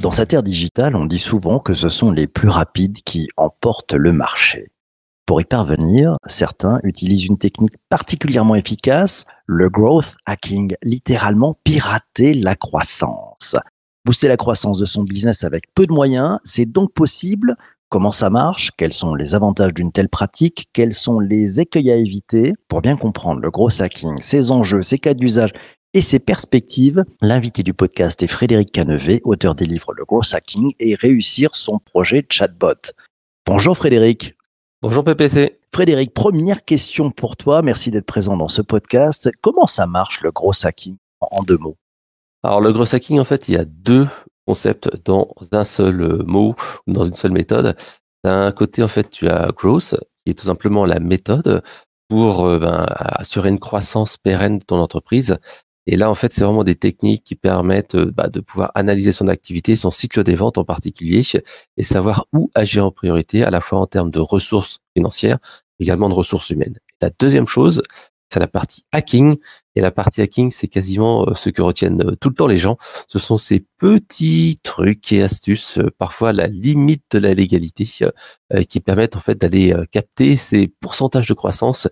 Dans cette ère digitale, on dit souvent que ce sont les plus rapides qui emportent le marché. Pour y parvenir, certains utilisent une technique particulièrement efficace, le growth hacking, littéralement pirater la croissance. Booster la croissance de son business avec peu de moyens, c'est donc possible. Comment ça marche Quels sont les avantages d'une telle pratique Quels sont les écueils à éviter Pour bien comprendre le growth hacking, ses enjeux, ses cas d'usage et ses perspectives, l'invité du podcast est Frédéric Canevet, auteur des livres Le Growth Hacking et Réussir son projet chatbot. Bonjour Frédéric. Bonjour PPC. Frédéric, première question pour toi. Merci d'être présent dans ce podcast. Comment ça marche le gros hacking? En deux mots Alors le gros hacking, en fait, il y a deux concepts dans un seul mot ou dans une seule méthode. D'un côté, en fait, tu as growth, qui est tout simplement la méthode pour euh, ben, assurer une croissance pérenne de ton entreprise. Et là, en fait, c'est vraiment des techniques qui permettent euh, bah, de pouvoir analyser son activité, son cycle des ventes en particulier, et savoir où agir en priorité, à la fois en termes de ressources financières, également de ressources humaines. la deuxième chose, c'est la partie hacking. Et la partie hacking, c'est quasiment euh, ce que retiennent euh, tout le temps les gens. Ce sont ces petits trucs et astuces, parfois la limite de la légalité, qui permettent en fait d'aller capter ces pourcentages de croissance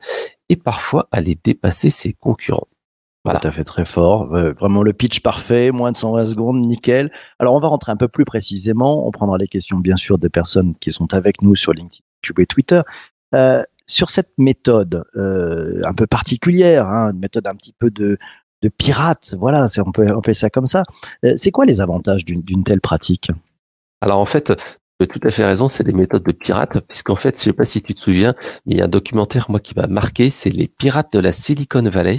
et parfois aller dépasser ses concurrents. Voilà. Tout à fait très fort. vraiment le pitch parfait, moins de 120 secondes, nickel. Alors on va rentrer un peu plus précisément. On prendra les questions bien sûr des personnes qui sont avec nous sur LinkedIn, YouTube et Twitter. Euh, sur cette méthode euh, un peu particulière, hein, une méthode un petit peu de, pirate, voilà, on peut appeler ça comme ça. Euh, c'est quoi les avantages d'une telle pratique? Alors en fait, tu as tout à fait raison, c'est des méthodes de pirates, puisqu'en fait, je sais pas si tu te souviens, mais il y a un documentaire, moi, qui m'a marqué, c'est les pirates de la Silicon Valley,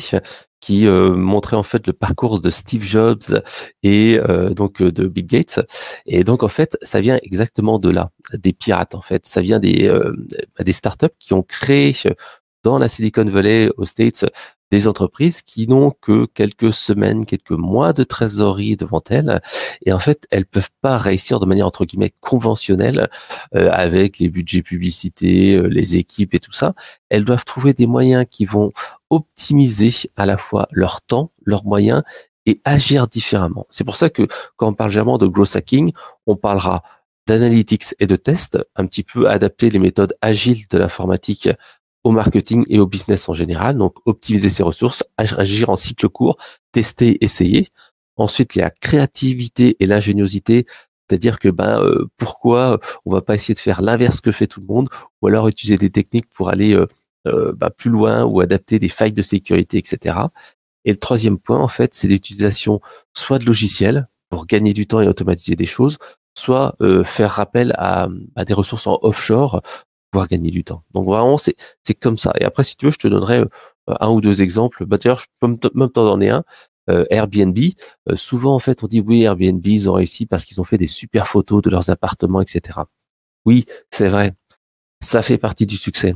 qui euh, montrait en fait le parcours de Steve Jobs et euh, donc euh, de Bill Gates. Et donc en fait, ça vient exactement de là, des pirates en fait. Ça vient des des startups qui ont créé dans la Silicon Valley aux States des entreprises qui n'ont que quelques semaines, quelques mois de trésorerie devant elles, et en fait, elles peuvent pas réussir de manière entre guillemets conventionnelle euh, avec les budgets publicités, euh, les équipes et tout ça. Elles doivent trouver des moyens qui vont optimiser à la fois leur temps, leurs moyens et agir différemment. C'est pour ça que quand on parle généralement de growth hacking, on parlera d'analytics et de tests, un petit peu adapter les méthodes agiles de l'informatique au marketing et au business en général. Donc, optimiser ses ressources, agir en cycle court, tester, essayer. Ensuite, il y a la créativité et l'ingéniosité, c'est-à-dire que ben euh, pourquoi on va pas essayer de faire l'inverse que fait tout le monde, ou alors utiliser des techniques pour aller euh, euh, ben, plus loin ou adapter des failles de sécurité, etc. Et le troisième point, en fait, c'est l'utilisation soit de logiciels pour gagner du temps et automatiser des choses, soit faire rappel à, à, des ressources en offshore gagner du temps. Donc vraiment, c'est c'est comme ça. Et après, si tu veux, je te donnerai euh, un ou deux exemples. Bah, D'ailleurs, je peux même t'en donner un. Euh, Airbnb. Euh, souvent, en fait, on dit oui, Airbnb, ils ont réussi parce qu'ils ont fait des super photos de leurs appartements, etc. Oui, c'est vrai. Ça fait partie du succès.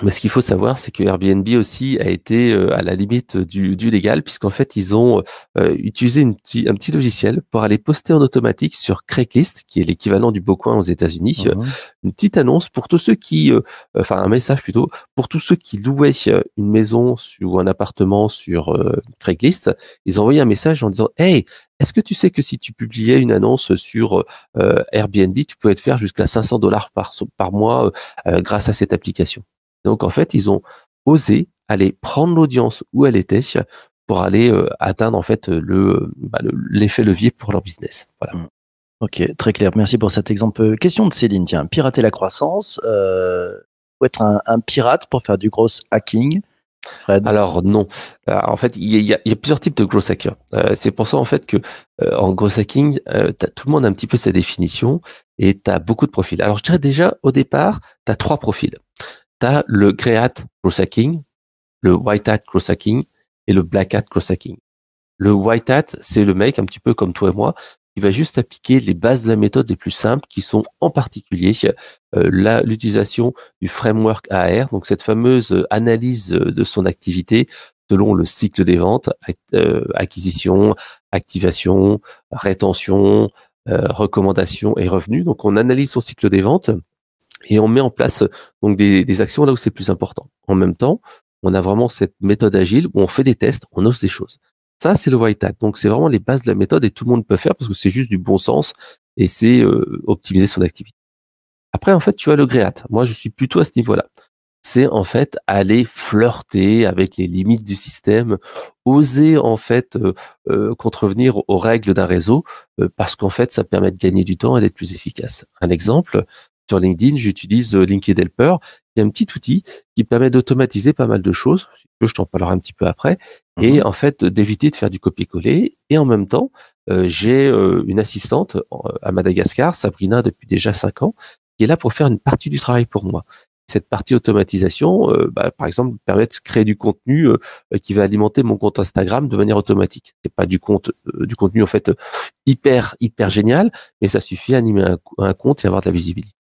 Mais ce qu'il faut savoir, c'est que Airbnb aussi a été euh, à la limite du, du légal, puisqu'en fait, ils ont euh, utilisé une un petit logiciel pour aller poster en automatique sur Craigslist, qui est l'équivalent du Beaucoin aux États-Unis, mmh une petite annonce pour tous ceux qui, euh, enfin un message plutôt, pour tous ceux qui louaient une maison ou un appartement sur Craigslist. Ils ont envoyé un message en disant, hey, est-ce que tu sais que si tu publiais une annonce sur Airbnb, tu pouvais te faire jusqu'à 500 dollars par, par mois grâce à cette application? Donc en fait, ils ont osé aller prendre l'audience où elle était pour aller euh, atteindre en fait le bah, l'effet levier pour leur business. Voilà. Mmh. Ok, très clair. Merci pour cet exemple. Euh, question de Céline. Tiens, pirater la croissance. Euh, faut être un, pirate pour faire du gros hacking. Alors non. Euh, en fait, il y, a, plusieurs types de gros hackers. c'est pour ça en fait que en gros hacking, tout le monde a un petit peu sa définition et tu as beaucoup de profils. Alors je dirais déjà au départ, tu as trois profils le Grey Hat Cross Hacking, le White Hat Cross Hacking et le Black Hat Cross Hacking. Le White Hat, c'est le mec un petit peu comme toi et moi qui va juste appliquer les bases de la méthode les plus simples qui sont en particulier euh, l'utilisation du framework AR, donc cette fameuse analyse de son activité selon le cycle des ventes, euh, acquisition, activation, rétention, euh, recommandation et revenus. Donc on analyse son cycle des ventes et on met en place donc des, actions là où c'est plus important. En même temps, on a vraiment cette méthode agile où on fait des tests, on ose des choses. Ça, c'est le white hat. Donc, c'est vraiment les bases de la méthode et tout le monde peut faire parce que c'est juste du bon sens et c'est euh, optimiser son activité. Après, en fait, tu as le grey hat. Moi, je suis plutôt à ce niveau-là. C'est en fait aller flirter avec les limites du système, oser en fait euh, euh, contrevenir aux règles d'un réseau parce qu'en fait, ça permet de gagner du temps et d'être plus efficace. Un exemple, sur LinkedIn, j'utilise LinkedIn Helper, qui est un petit outil qui permet d'automatiser pas mal de choses. Je t'en parlerai un petit peu après. Et mhm. en fait, d'éviter de faire du copier-coller. Et en même temps, euh, j'ai euh, une assistante euh, à Madagascar, Sabrina, depuis déjà cinq ans, qui est là pour faire une partie du travail pour moi. Cette partie automatisation, bah, par exemple, permet de créer du contenu qui va alimenter mon compte Instagram de manière automatique. C'est pas du compte, du contenu en fait hyper hyper génial, mais ça suffit à animer un, un compte et avoir de la visibilité.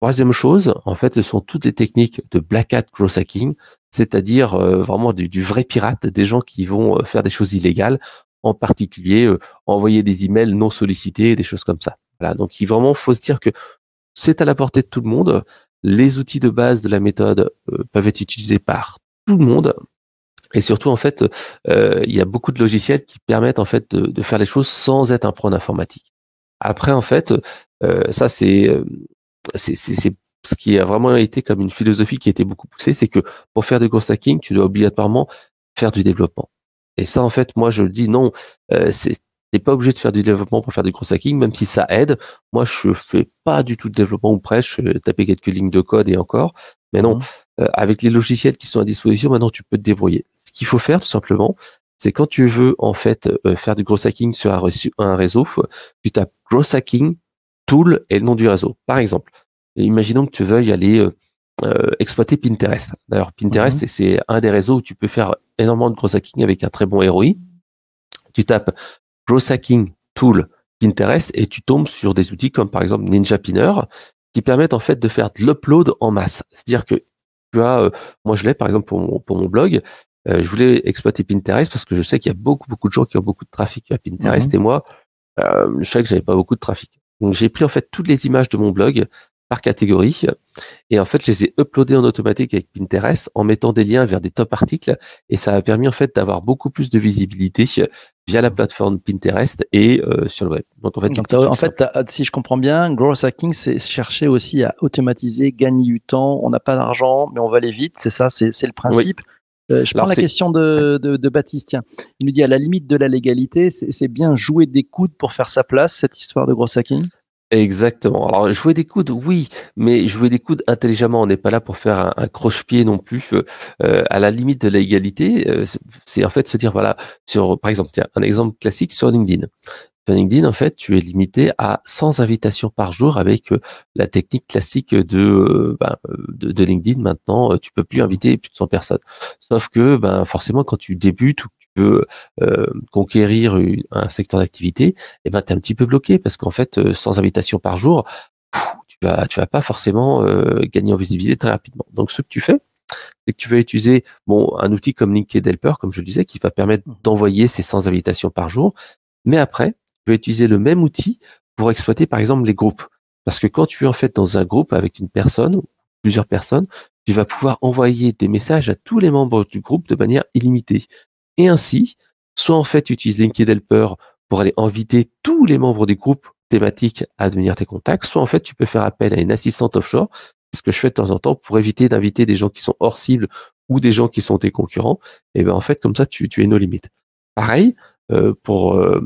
Troisième chose, en fait, ce sont toutes les techniques de black hat cross hacking, c'est-à-dire euh, vraiment du, vrai pirate, des gens qui vont euh, faire des choses illégales, en particulier euh, envoyer des emails non sollicités, des choses comme ça. Voilà, donc il vraiment faut se dire que c'est à la portée de tout le monde. Les outils de base de la méthode peuvent être utilisés par tout le monde. Et surtout, en fait, il y a beaucoup de logiciels qui permettent en fait de, faire les choses sans être un pro informatique. Après, en fait, ça c'est c'est ce qui a vraiment été comme une philosophie qui a été beaucoup poussée, c'est que pour faire du gros hacking, tu dois obligatoirement faire du développement. Et ça, en fait, moi, je dis non, euh, c'est T'es pas obligé de faire du développement pour faire du gros hacking, même si ça aide. Moi, je fais pas du tout de développement ou presque. Je taper quelques lignes de code et encore. Mais non, mmh. euh, avec les logiciels qui sont à disposition, maintenant, tu peux te débrouiller. Ce qu'il faut faire, tout simplement, c'est quand tu veux en fait euh, faire du gros hacking sur un, un réseau, tu tapes gros hacking tool et le nom du réseau. Par exemple, imaginons que tu veuilles aller euh, euh, exploiter Pinterest. D'ailleurs, Pinterest, mhm. c'est un des réseaux où tu peux faire énormément de gros hacking avec un très bon ROI. Tu tapes gros hacking tool Pinterest et tu tombes sur des outils comme par exemple Ninja Pinner qui permettent en fait de faire de l'upload en masse. C'est-à-dire que tu as, euh, moi je l'ai par exemple pour mon, pour mon blog, je voulais exploiter Pinterest parce que je sais qu'il y a beaucoup beaucoup de gens qui ont beaucoup de trafic à Pinterest mhm. et moi, je sais que j'avais pas beaucoup de trafic. Donc j'ai pris en fait toutes les images de mon blog par catégorie et en fait je les ai uploadées en automatique avec Pinterest en mettant des liens vers des top articles et ça a permis en fait d'avoir beaucoup plus de visibilité via la plateforme Pinterest et euh, sur le web. Donc en fait, en fait si je comprends bien, growth hacking c'est chercher aussi à automatiser, gagner du temps. On n'a pas d'argent mais on va aller vite, c'est ça, c'est le principe. Euh, je prends la question de, de, de, Baptiste. Tiens. Il nous dit à la limite de la légalité, c'est bien jouer des coudes pour faire sa place, cette histoire de gros hacking Exactement. Alors jouer des coudes, oui, mais jouer des coudes intelligemment. On n'est pas là pour faire un, un croche-pied non plus. Euh, à la limite de la légalité, euh, c'est en fait se dire voilà, sur par exemple, tiens, un exemple classique sur LinkedIn. Sur LinkedIn, en fait, tu es limité à 100 invitations par jour avec euh, la technique classique de, euh, ben, de, de, LinkedIn. Maintenant, tu peux plus inviter plus de 100 personnes. Sauf que, ben, forcément, quand tu débutes ou que tu veux euh, conquérir un secteur d'activité, eh ben, tu es un petit peu bloqué parce qu'en fait, 100 invitations par jour, tu vas, tu vas pas forcément gagner en visibilité très rapidement. Donc, ce que tu fais, c'est que tu vas utiliser bon un outil comme LinkedIn Helper, comme je le disais, qui va permettre mmh. d'envoyer ces 100 invitations par jour. Mais après, utiliser le même outil pour exploiter par exemple les groupes. Parce que quand tu es en fait dans un groupe avec une personne, plusieurs personnes, tu vas pouvoir envoyer des messages à tous les membres du groupe de manière illimitée. Et ainsi, soit en fait tu utilises LinkedIn Helper pour aller inviter tous les membres du groupe thématiques à devenir tes contacts, soit en fait tu peux faire appel à une assistante offshore, ce que je fais de temps en temps pour éviter d'inviter des gens qui sont hors cible ou des gens qui sont tes concurrents. Et ben en fait comme ça tu, tu es nos limites. Pareil, pour, euh,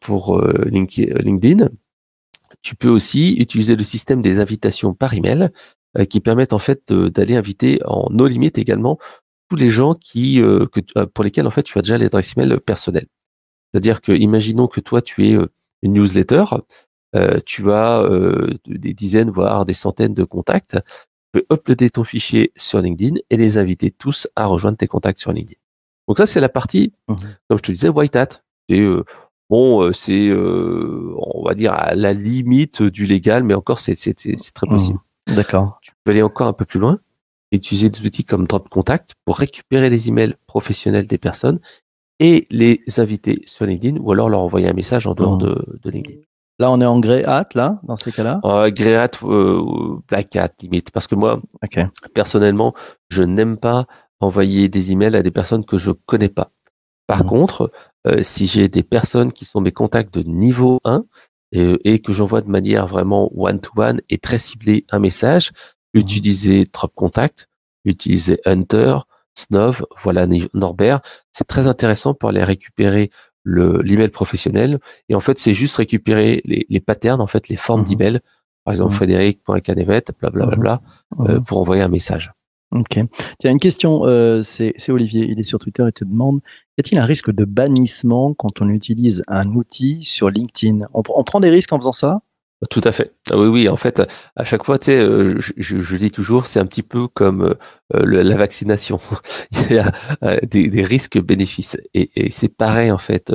pour euh, LinkedIn. Tu peux aussi utiliser le système des invitations par email qui permettent en fait d'aller inviter en no limite également tous les gens qui pour lesquels en fait tu as déjà l'adresse email personnelle. C'est-à-dire que imaginons que toi tu es une newsletter, tu as des dizaines voire des centaines de contacts, tu peux uploader ton fichier sur LinkedIn et les inviter tous à rejoindre tes contacts sur LinkedIn. Donc ça, c'est la partie, mmh comme je te disais, white hat. Et euh, bon, euh, c'est, euh, on va dire, à la limite du légal, mais encore, c'est, c'est, très possible. Mmh. D'accord. Tu peux aller encore un peu plus loin et utiliser des outils comme Drop Contact pour récupérer les emails professionnels des personnes et les inviter sur LinkedIn ou alors leur envoyer un message en dehors mmh. de, de LinkedIn. Là, on est en grey hat, là, dans ces cas-là? Euh, grey hat, euh, black hat limite, parce que moi, personnellement, je n'aime pas envoyer des emails à des personnes que je connais pas. Par Mhm. contre, euh, si j'ai des personnes qui sont mes contacts de niveau 1 et, et que j'envoie de manière vraiment one-to-one et très ciblée un message, Mhm. utiliser Drop Contact, utiliser Hunter, Snov, voilà Norbert, c'est très intéressant pour aller récupérer le l'email professionnel et en fait c'est juste récupérer les, les patterns en fait les formes Mhm. d'email par exemple Mhm. frédéric.canevet blablabla euh, Mhm. pour envoyer un message Ok. Tiens, une question, euh, c'est Olivier, il est sur Twitter et te demande, y a-t-il un risque de bannissement quand on utilise un outil sur LinkedIn? On, pr- on prend des risques en faisant ça? Tout à fait. Ah Oui, oui. En fait, à chaque fois, tu sais, euh, je, dis toujours, c'est un petit peu comme euh, la vaccination. Il y a des, risques-bénéfices, et, et c'est pareil en fait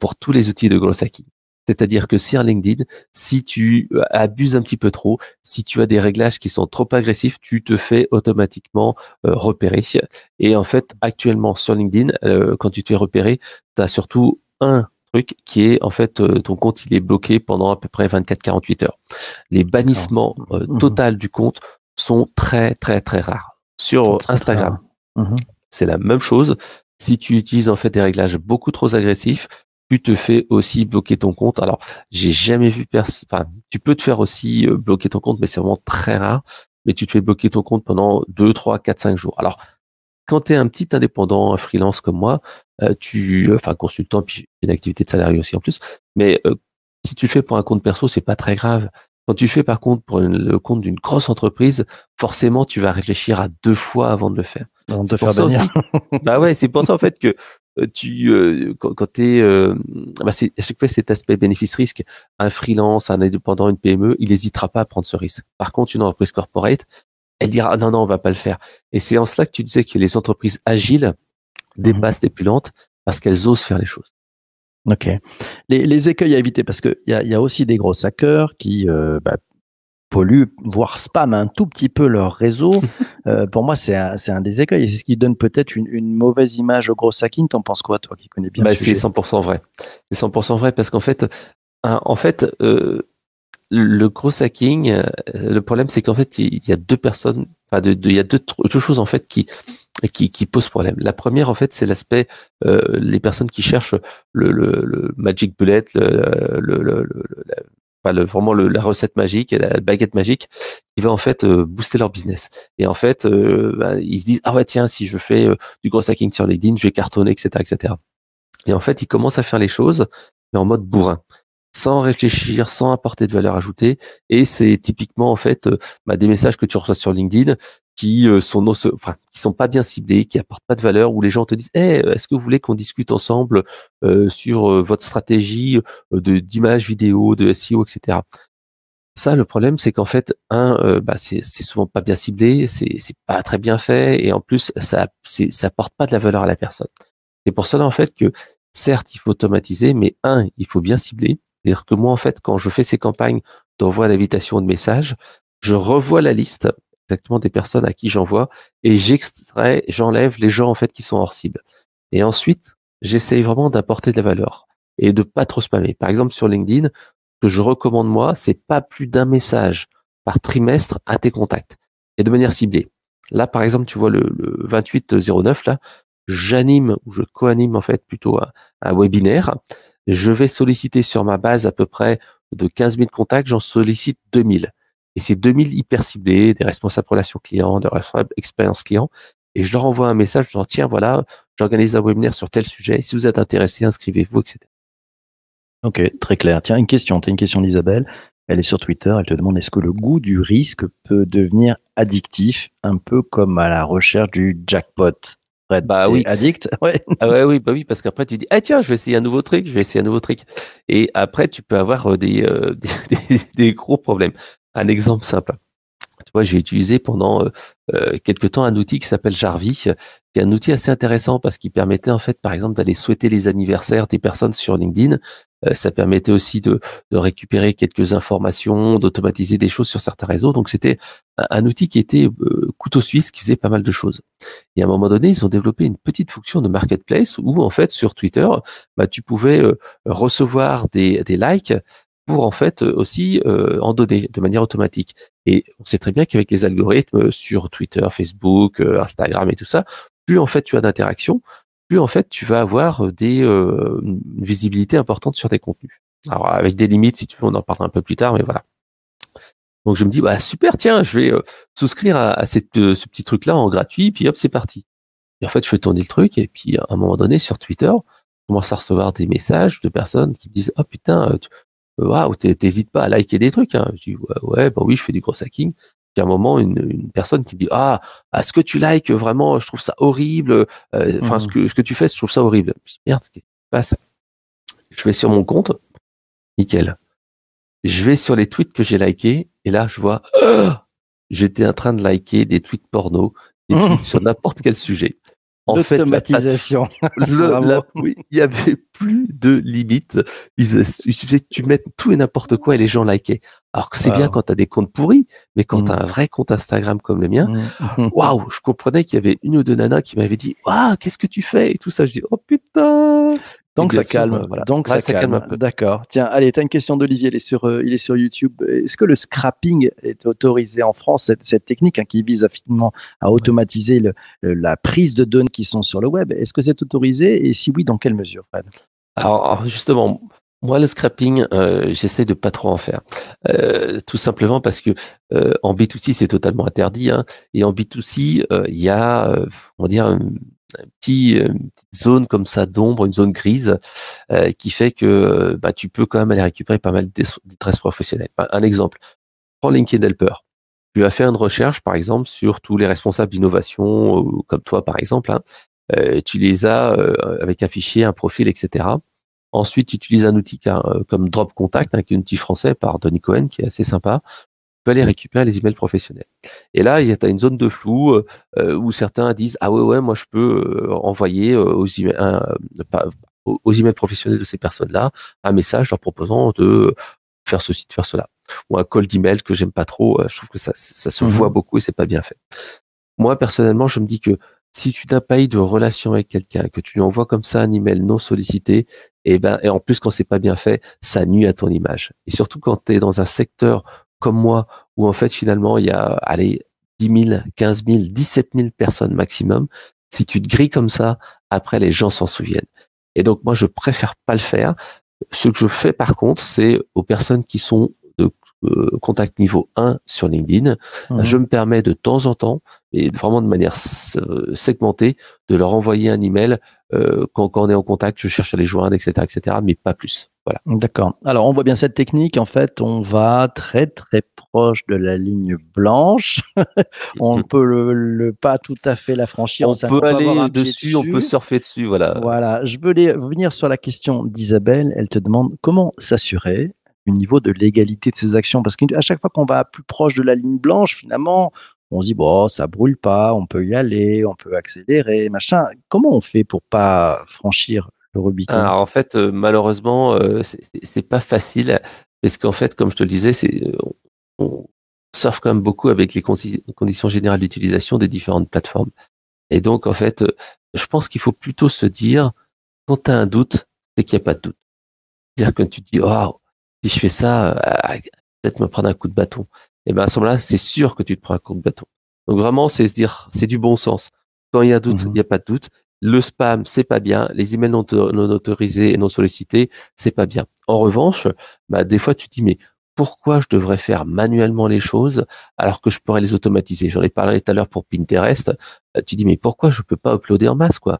pour tous les outils de growth hacking. C'est-à-dire que sur LinkedIn, si tu euh, abuses un petit peu trop, si tu as des réglages qui sont trop agressifs, tu te fais automatiquement euh, repérer. Et en fait, actuellement sur LinkedIn, euh, quand tu te fais repérer, tu as surtout un truc qui est en fait euh, ton compte il est bloqué pendant à peu près 24-48 heures. Les bannissements Mhm. total du compte sont très très très rares. Sur très, Instagram. Mhm. c'est la même chose. Si tu utilises en fait des réglages beaucoup trop agressifs, tu te fais aussi bloquer ton compte. Alors, j'ai jamais vu personne. Enfin, tu peux te faire aussi euh, bloquer ton compte, mais c'est vraiment très rare. Mais tu te fais bloquer ton compte pendant 2, 3, 4, 5 jours. Alors, quand tu es un petit indépendant, un freelance comme moi, euh, tu, enfin consultant, puis j'ai une activité de salarié aussi en plus. Mais euh, si tu le fais pour un compte perso, c'est pas très grave. Quand tu le fais par contre pour une- le compte d'une grosse entreprise, forcément tu vas réfléchir à deux fois avant de le faire. Pour faire bannir. aussi. bah ouais, c'est pour ça en fait que tu euh, quand, quand t'es euh, bah c'est à chaque fois cet aspect bénéfice-risque. Un freelance, un indépendant, une PME, il n'hésitera pas à prendre ce risque. Par contre, une entreprise corporate, elle dira non non, on va pas le faire. Et c'est en cela que tu disais que les entreprises agiles dépassent les plus lentes parce qu'elles osent faire les choses. Ok. Les, les écueils à éviter, parce qu'il y a, y a aussi des gros hackers qui euh, bah, polluent, voire spamment un tout petit peu leur réseau. Euh, pour moi, c'est un, un des écueils. Et c'est ce qui donne peut-être une, une mauvaise image au gros hacking. T'en penses quoi, toi qui connais bien Bah, c'est sujet 100% vrai. C'est 100% vrai parce qu'en fait, en fait, euh, le gros hacking, euh, le problème c'est qu'en fait, il y a deux personnes, enfin, de, de- il y a deux, choses en fait qui qui, qui posent problème. La première, en fait, c'est l'aspect les personnes qui cherchent le, le, le magic bullet, le, enfin, le- vraiment le- la recette magique, la baguette magique, qui va en fait euh, booster leur business. Et en fait, euh, bah, ils se disent ah ouais tiens, si je fais euh, du gros hacking sur LinkedIn, je vais cartonner, etc., etc. Et en fait, ils commencent à faire les choses, mais en mode bourrin, sans réfléchir, sans apporter de valeur ajoutée. Et c'est typiquement en fait bah, des messages que tu reçois sur LinkedIn qui euh, sont enfin, qui sont pas bien ciblés, qui apportent pas de valeur, où les gens te disent hey, est-ce que vous voulez qu'on discute ensemble euh, sur euh, votre stratégie euh, de d'image vidéo, de SEO, etc. Ça, le problème, c'est qu'en fait, un, euh, bah, c'est souvent pas bien ciblé, c'est pas très bien fait, et en plus, ça ça apporte pas de la valeur à la personne. C'est pour cela en fait que certes, il faut automatiser, mais un, il faut bien cibler. C'est-à-dire que moi, en fait, quand je fais ces campagnes d'envoi d'invitation de messages, je revois la liste exactement des personnes à qui j'envoie et j'extrais, j'enlève les gens en fait qui sont hors cible. Et ensuite, j'essaye vraiment d'apporter de la valeur et de pas trop spammer. Par exemple, sur LinkedIn, ce que je recommande moi, c'est pas plus d'un message par trimestre à tes contacts et de manière ciblée. Là, par exemple, tu vois le, le 2809 là, j'anime ou je co-anime en fait plutôt un, un webinaire. Je vais solliciter sur ma base à peu près de 15 000 contacts, j'en sollicite 2000. Et c'est 2000 hyper ciblés, des responsables relations clients, des responsables expérience client. Et je leur envoie un message, je leur dis, tiens, voilà, j'organise un webinaire sur tel sujet. Si vous êtes intéressé, inscrivez-vous, etc. Ok, très clair. Tiens, une question. Tu as une question d'Isabelle. Elle est sur Twitter. Elle te demande est-ce que le goût du risque peut devenir addictif, un peu comme à la recherche du jackpot? Fred, Bah oui. Addict? Ouais. Ah ouais, oui, bah oui, parce qu'après tu dis, ah tiens, je vais essayer un nouveau truc, je vais essayer un nouveau truc. Et après, tu peux avoir euh, des, euh, des, des- des gros problèmes. Un exemple simple. Tu vois, j'ai utilisé pendant euh, euh, quelque temps un outil qui s'appelle Jarvis, qui est un outil assez intéressant parce qu'il permettait en fait, par exemple, d'aller souhaiter les anniversaires des personnes sur LinkedIn. Euh, ça permettait aussi de, de récupérer quelques informations, d'automatiser des choses sur certains réseaux. Donc c'était un, un outil qui était euh, couteau suisse, qui faisait pas mal de choses. Et à un moment donné, ils ont développé une petite fonction de marketplace où en fait sur Twitter, bah, tu pouvais euh, recevoir des, des likes pour en fait euh, aussi euh, en donner de manière automatique. Et on sait très bien qu'avec les algorithmes sur Twitter, Facebook, euh, Instagram et tout ça, plus en fait tu as d'interactions, plus en fait tu vas avoir des euh, une visibilité importante sur tes contenus. Alors avec des limites, si tu veux, on en parlera un peu plus tard, mais voilà. Donc je me dis bah super, tiens, je vais euh, souscrire à, cette, euh, ce petit truc là en gratuit, puis hop c'est parti. Et en fait je fais tourner le truc et puis à un moment donné sur Twitter, commence à recevoir des messages de personnes qui me disent oh putain, euh, waouh, t'hé- t'hésites pas à liker des trucs. Hein. Je dis ouais, ouais, bah oui, je fais du gros hacking. Puis à un moment, une, une personne qui me dit ah, à ce que tu likes vraiment, je trouve ça horrible. euh, Enfin, Mhm. ce que ce que tu fais, je trouve ça horrible. Je dis merde, qu'est-ce qui se passe? Je vais sur mon compte, nickel. Je vais sur les tweets que j'ai likés et là, je vois Ah j'étais en train de liker des tweets porno, des tweets sur n'importe quel sujet. En fait, L'automatisation. la- oui, il y avait plus de limites. Il, il suffisait que tu mettes tout et n'importe quoi et les gens likaient. Alors que c'est Wow. bien quand tu as des comptes pourris, mais quand Mm. tu as un vrai compte Instagram comme le mien, Mhm. waouh, je comprenais qu'il y avait une ou deux nanas qui m'avaient dit waouh, qu'est-ce que tu fais et tout ça. Je dis oh putain. Donc ça sûr, calme. voilà. Donc Ouais, ça, calme. un peu. D'accord. Tiens, allez, tu as une question d'Olivier. Il est sur, euh, il est sur YouTube. Est-ce que le scrapping est autorisé en France cette, cette technique hein, qui vise à, finalement à automatiser le- le- la prise de données qui sont sur le web? Est-ce que c'est autorisé? Et si oui, dans quelle mesure, Fred? Alors, alors, justement, moi le scrapping, euh, j'essaie de pas trop en faire. Euh, tout simplement parce que en B2C c'est totalement interdit, hein, et en B2C euh, il y a, on va dire, euh, une petite zone comme ça d'ombre, une zone grise, euh, qui fait que euh, bah, tu peux quand même aller récupérer pas mal de détresse professionnelle. Un, exemple, prends LinkedIn Helper. Tu vas faire une recherche, par exemple, sur tous les responsables d'innovation, comme toi, par exemple. hein. Tu les as avec un fichier, un profil, etc. Ensuite, tu utilises un outil comme Drop Contact, hein, qui est un outil français par Donny Cohen, qui est assez sympa. Tu peux aller récupérer les emails professionnels. Et là, il y a une zone de flou euh, euh, où certains disent ah ouais ouais moi je peux euh, envoyer aux, emails, un, pas- aux aux emails professionnels de ces personnes-là un message leur proposant de faire ceci, de faire cela, ou un call d'email que j'aime pas trop. je trouve que ça ça se voit beaucoup et c'est pas bien fait. Moi personnellement, je me dis que si tu n'as pas eu de relation avec quelqu'un, que tu lui envoies comme ça un email non sollicité, et ben et en plus quand c'est pas bien fait, ça nuit à ton image. Et surtout quand tu es dans un secteur comme moi où en fait finalement il y a allez 10 000, 15 000, 17 000 personnes maximum. Si tu te grilles comme ça, après les gens s'en souviennent. Et donc moi je préfère pas le faire. Ce que je fais par contre, c'est aux personnes qui sont euh, contact niveau 1 sur LinkedIn, Mhm. je me permets de temps en temps, et vraiment de manière euh, segmentée, de leur envoyer un email euh, quand, quand on est en contact, je cherche à les joindre, etc., etc., mais pas plus. Voilà. D'accord. Alors, on voit bien cette technique. En fait, on va très très proche de la ligne blanche. on Mhm. peut le, le- pas tout à fait la franchir. on peut aller dessus, on peut surfer dessus, voilà. Voilà, je veux les- revenir sur la question d'Isabelle. Elle te demande comment s'assurer niveau de légalité de ces actions. Parce qu'à chaque fois qu'on va plus proche de la ligne blanche, finalement, on se dit, bon, ça brûle pas, on peut y aller, on peut accélérer, machin. Comment on fait pour pas franchir le Rubicon? Alors en fait, euh, malheureusement, euh, c'est- pas facile parce qu'en fait, comme je te le disais, euh, on surfe quand même beaucoup avec les condi- conditions générales d'utilisation des différentes plateformes. Et donc en fait, je pense qu'il faut plutôt se dire quand tu as un doute, c'est qu'il n'y a pas de doute. C'est-à-dire que tu te dis oh, si je fais ça, euh, peut-être me prendre un coup de bâton. Et ben à ce moment-là, c'est sûr que tu te prends un coup de bâton. Donc vraiment, c'est se dire, c'est du bon sens. Quand il y a doute, il Mhm. n'y a pas de doute. Le spam, c'est pas bien. Les emails non, non autorisés et non sollicités, c'est pas bien. En revanche, bah, des fois, tu te dis, mais pourquoi je devrais faire manuellement les choses alors que je pourrais les automatiser? J'en ai parlé tout à l'heure pour Pinterest. Euh, Tu dis, mais pourquoi je peux pas uploader en masse, quoi?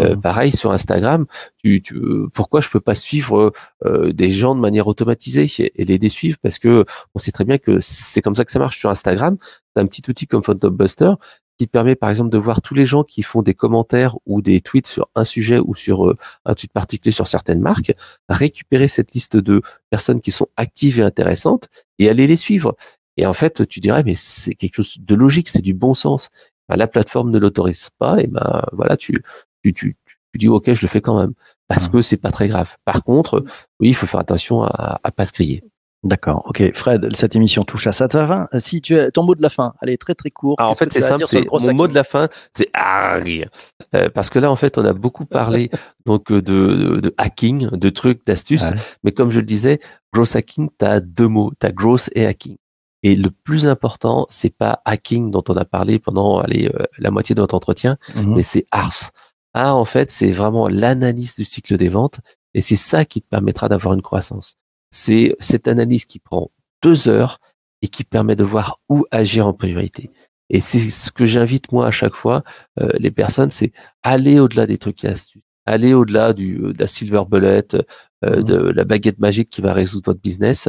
Euh, Mhm. Pareil sur Instagram, tu, tu, pourquoi je peux pas suivre euh, des gens de manière automatisée et, et les désuivre? Parce que on sait très bien que c'est comme ça que ça marche sur Instagram. As un petit outil comme Buster qui permet par exemple de voir tous les gens qui font des commentaires ou des tweets sur un sujet ou sur euh, un tweet particulier sur certaines marques, récupérer cette liste de personnes qui sont actives et intéressantes et aller les suivre. Et en fait, tu dirais mais c'est quelque chose de logique, c'est du bon sens. Ben, la plateforme ne l'autorise pas et ben voilà, tu tu, tu tu dis ok, je le fais quand même parce Mhm. que c'est pas très grave. Par contre, oui, il faut faire attention à, à pas se griller. D'accord. Ok, Fred, cette émission touche à sa fin. Euh, Si tu as ton mot de la fin, allez très très court. Ah, en fait, c'est simple. mon mot de la fin, c'est arg. Euh, parce que là, en fait, on a beaucoup parlé donc euh, de, de, de hacking, de trucs, d'astuces. Ouais. Mais comme je le disais, growth hacking, tu as deux mots. Tu as growth et hacking. Et le plus important, c'est pas hacking dont on a parlé pendant allez, euh, la moitié de notre entretien, Mhm. mais c'est ARS. Ah, en fait, c'est vraiment l'analyse du cycle des ventes et c'est ça qui te permettra d'avoir une croissance. C'est cette analyse qui prend deux heures et qui permet de voir où agir en priorité. Et c'est ce que j'invite moi à chaque fois euh, les personnes, c'est aller au-delà des trucs et astuces, aller au-delà du de la silver bullet, euh, Mhm. de la baguette magique qui va résoudre votre business.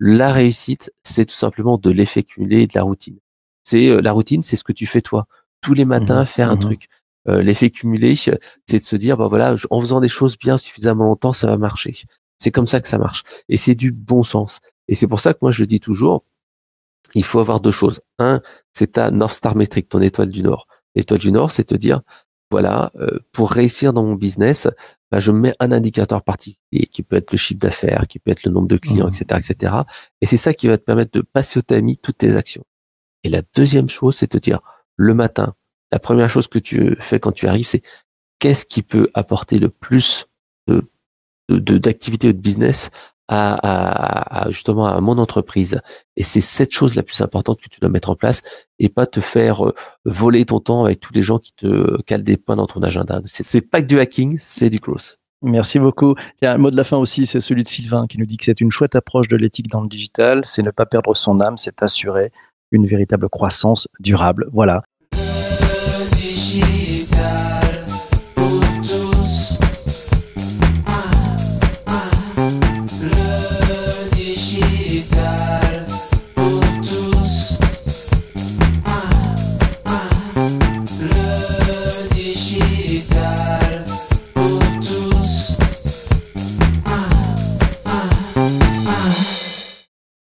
La réussite, c'est tout simplement de l'effet cumulé et de la routine. C'est euh, la routine, c'est ce que tu fais toi tous les matins, Mhm. faire un Mhm. truc. Euh, L'effet cumulé, c'est de se dire, bah voilà, en faisant des choses bien suffisamment longtemps, ça va marcher. C'est comme ça que ça marche. Et c'est du bon sens. Et c'est pour ça que moi, je le dis toujours, il faut avoir deux choses. Un, c'est ta North Star Metric, ton étoile du Nord. L'étoile du Nord, c'est te dire, voilà, euh, pour réussir dans mon business, bah, je mets un indicateur particulier qui peut être le chiffre d'affaires, qui peut être le nombre de clients, etc., etc. Et c'est ça qui va te permettre de passer au tamis toutes tes actions. Et la deuxième chose, c'est te dire, le matin, la première chose que tu fais quand tu arrives, c'est qu'est-ce qui peut apporter le plus de d'activité ou de business à, justement à mon entreprise. Et c'est cette chose la plus importante que tu dois mettre en place et pas te faire euh, voler ton temps avec tous les gens qui te calent des points dans ton agenda. C'est pas que du hacking, c'est du growth. Merci beaucoup. Tiens, un mot de la fin aussi, c'est celui de Sylvain qui nous dit que c'est une chouette approche de l'éthique dans le digital. C'est ne pas perdre son âme, c'est assurer une véritable croissance durable. Voilà. Le digital.